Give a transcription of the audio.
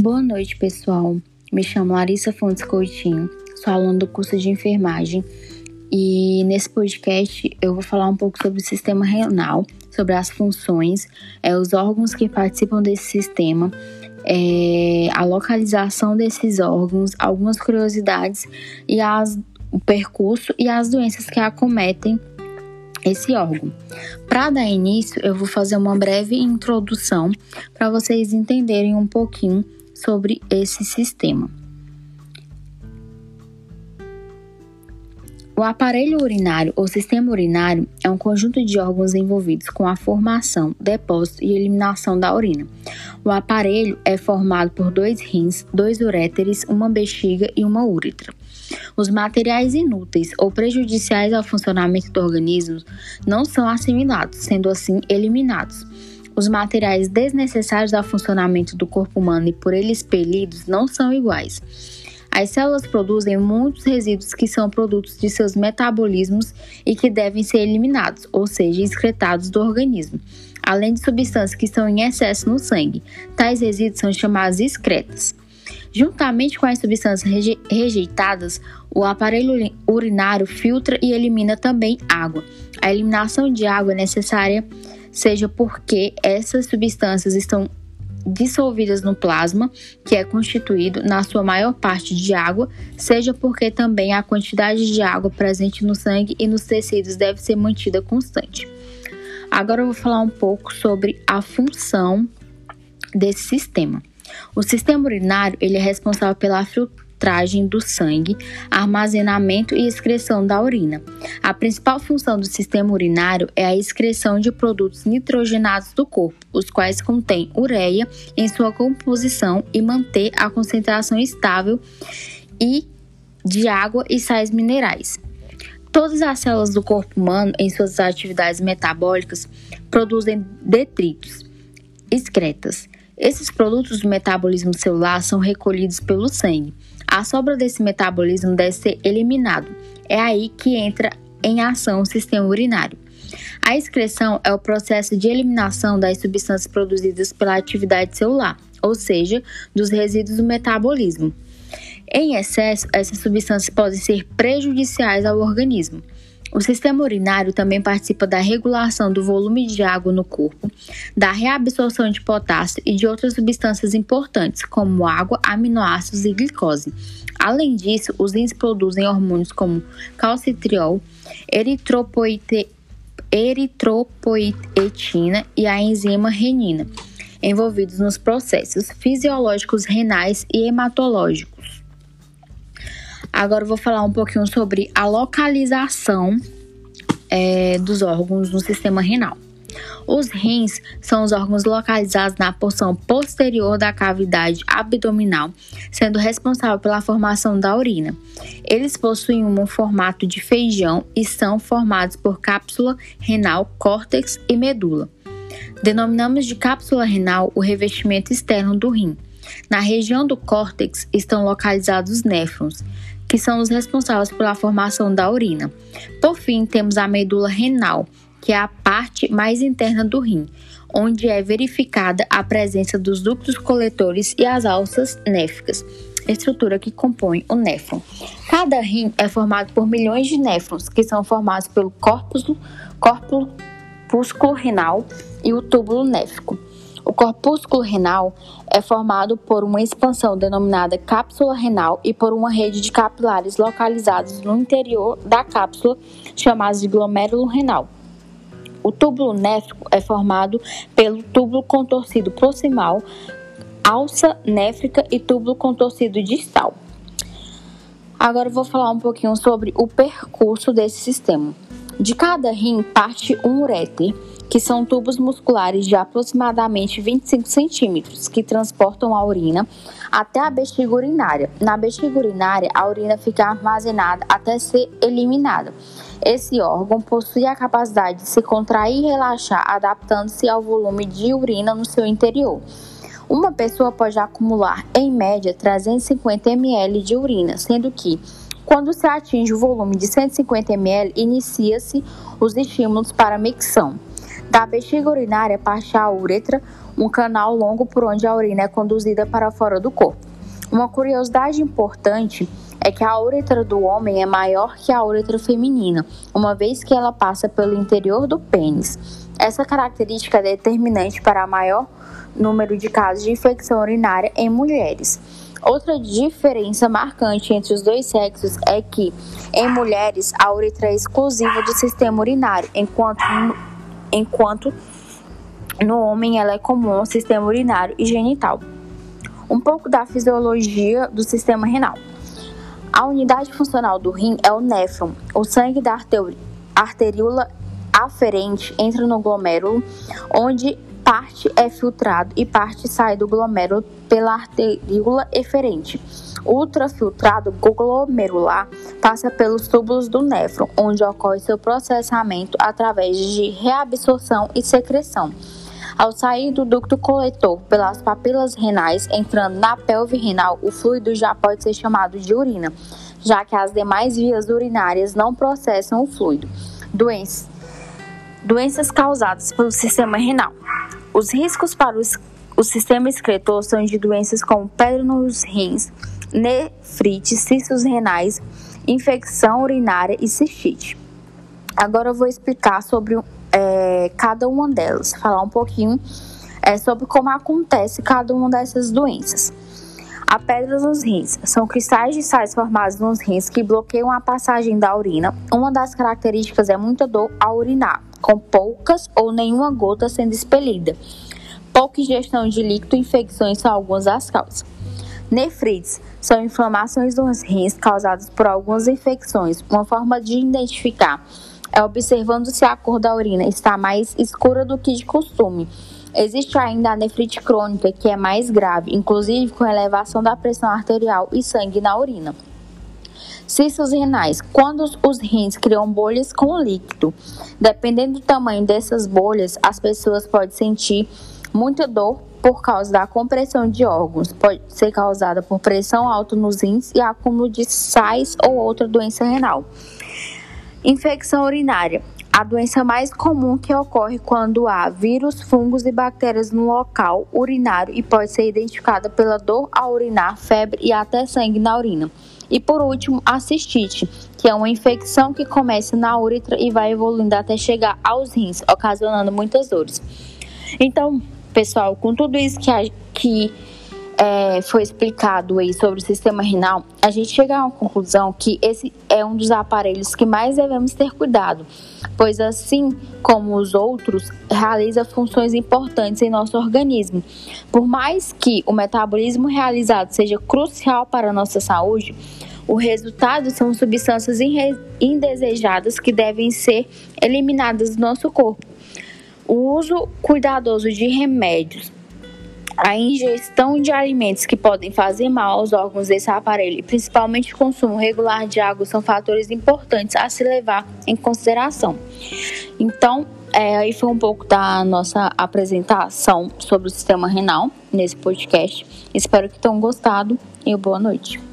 Boa noite, pessoal. Me chamo Larissa Fontes Coutinho, sou aluna do curso de enfermagem e nesse podcast eu vou falar um pouco sobre o sistema renal, sobre as funções, é, os órgãos que participam desse sistema, é, a localização desses órgãos, algumas curiosidades e as, o percurso e as doenças que acometem esse órgão. Para dar início, eu vou fazer uma breve introdução para vocês entenderem um pouquinho sobre esse sistema. O aparelho urinário ou sistema urinário é um conjunto de órgãos envolvidos com a formação, depósito e eliminação da urina. O aparelho é formado por dois rins, dois uréteres, uma bexiga e uma úretra. Os materiais inúteis ou prejudiciais ao funcionamento do organismo não são assimilados, sendo assim eliminados. Os materiais desnecessários ao funcionamento do corpo humano e por ele expelidos não são iguais. As células produzem muitos resíduos que são produtos de seus metabolismos e que devem ser eliminados, ou seja, excretados do organismo, além de substâncias que estão em excesso no sangue. Tais resíduos são chamados excretas. Juntamente com as substâncias reje rejeitadas, o aparelho urinário filtra e elimina também água. A eliminação de água é necessária, seja porque essas substâncias estão dissolvidas no plasma, que é constituído na sua maior parte de água, seja porque também a quantidade de água presente no sangue e nos tecidos deve ser mantida constante. Agora eu vou falar um pouco sobre a função desse sistema. O sistema urinário ele é responsável pela filtragem do sangue, armazenamento e excreção da urina. A principal função do sistema urinário é a excreção de produtos nitrogenados do corpo, os quais contêm ureia em sua composição e manter a concentração estável e de água e sais minerais. Todas as células do corpo humano, em suas atividades metabólicas, produzem detritos, excretas. Esses produtos do metabolismo celular são recolhidos pelo sangue. A sobra desse metabolismo deve ser eliminado. É aí que entra em ação o sistema urinário. A excreção é o processo de eliminação das substâncias produzidas pela atividade celular, ou seja, dos resíduos do metabolismo. Em excesso, essas substâncias podem ser prejudiciais ao organismo. O sistema urinário também participa da regulação do volume de água no corpo, da reabsorção de potássio e de outras substâncias importantes, como água, aminoácidos e glicose. Além disso, os rins produzem hormônios como calcitriol, eritropoete, eritropoetina e a enzima renina, envolvidos nos processos fisiológicos renais e hematológicos. Agora vou falar um pouquinho sobre a localização é, dos órgãos no sistema renal. Os rins são os órgãos localizados na porção posterior da cavidade abdominal, sendo responsável pela formação da urina. Eles possuem um formato de feijão e são formados por cápsula renal, córtex e medula. Denominamos de cápsula renal o revestimento externo do rim. Na região do córtex estão localizados os néfrons, que são os responsáveis pela formação da urina. Por fim, temos a medula renal, que é a parte mais interna do rim, onde é verificada a presença dos ductos coletores e as alças néficas, estrutura que compõe o néfron. Cada rim é formado por milhões de néfrons, que são formados pelo corpúsculo, corpúsculo renal e o túbulo néfico. O corpúsculo renal é formado por uma expansão denominada cápsula renal e por uma rede de capilares localizados no interior da cápsula, chamados de glomérulo renal. O túbulo néfrico é formado pelo túbulo contorcido proximal, alça néfrica e túbulo contorcido distal. Agora eu vou falar um pouquinho sobre o percurso desse sistema. De cada rim parte um uréter que são tubos musculares de aproximadamente 25 centímetros que transportam a urina até a bexiga urinária. Na bexiga urinária, a urina fica armazenada até ser eliminada. Esse órgão possui a capacidade de se contrair e relaxar, adaptando-se ao volume de urina no seu interior. Uma pessoa pode acumular, em média, 350 ml de urina, sendo que quando se atinge o volume de 150 ml, inicia-se os estímulos para micção. Da bexiga urinária parte a uretra, um canal longo por onde a urina é conduzida para fora do corpo. Uma curiosidade importante é que a uretra do homem é maior que a uretra feminina, uma vez que ela passa pelo interior do pênis. Essa característica é determinante para maior número de casos de infecção urinária em mulheres. Outra diferença marcante entre os dois sexos é que, em mulheres, a uretra é exclusiva do sistema urinário, enquanto, enquanto no homem ela é comum ao sistema urinário e genital. Um pouco da fisiologia do sistema renal. A unidade funcional do rim é o néfron. O sangue da arteríola aferente entra no glomérulo, onde parte é filtrado e parte sai do glomérulo pela arteríola eferente. O ultrafiltrado glomerular passa pelos túbulos do néfron, onde ocorre seu processamento através de reabsorção e secreção. Ao sair do ducto coletor pelas papilas renais, entrando na pelve renal, o fluido já pode ser chamado de urina, já que as demais vias urinárias não processam o fluido. Doenças. Doenças causadas pelo sistema renal. Os riscos para o sistema excretor são de doenças como pedra nos rins, nefrite, cistos renais, infecção urinária e cistite. Agora eu vou explicar sobre é, cada uma delas, falar um pouquinho é, sobre como acontece cada uma dessas doenças. A pedra nos rins são cristais de sais formados nos rins que bloqueiam a passagem da urina. Uma das características é muita dor ao urinar com poucas ou nenhuma gota sendo expelida. Pouca ingestão de líquido e infecções são algumas das causas. Nefrites são inflamações dos rins causadas por algumas infecções. Uma forma de identificar é observando se a cor da urina está mais escura do que de costume. Existe ainda a nefrite crônica, que é mais grave, inclusive com elevação da pressão arterial e sangue na urina. Cistos renais. Quando os rins criam bolhas com líquido, dependendo do tamanho dessas bolhas, as pessoas podem sentir muita dor por causa da compressão de órgãos. Pode ser causada por pressão alta nos rins e acúmulo de sais ou outra doença renal. Infecção urinária. A doença mais comum que ocorre quando há vírus, fungos e bactérias no local urinário e pode ser identificada pela dor ao urinar, febre e até sangue na urina. E por último, a cistite, que é uma infecção que começa na uretra e vai evoluindo até chegar aos rins, ocasionando muitas dores. Então, pessoal, com tudo isso que, a, que é, foi explicado aí sobre o sistema renal, a gente chega a uma conclusão que esse é um dos aparelhos que mais devemos ter cuidado, pois assim como os outros, realiza funções importantes em nosso organismo. Por mais que o metabolismo realizado seja crucial para a nossa saúde, o resultado são substâncias indesejadas que devem ser eliminadas do nosso corpo. O uso cuidadoso de remédios, a ingestão de alimentos que podem fazer mal aos órgãos desse aparelho, principalmente o consumo regular de água, são fatores importantes a se levar em consideração. Então, é, aí foi um pouco da nossa apresentação sobre o sistema renal nesse podcast. Espero que tenham gostado e boa noite.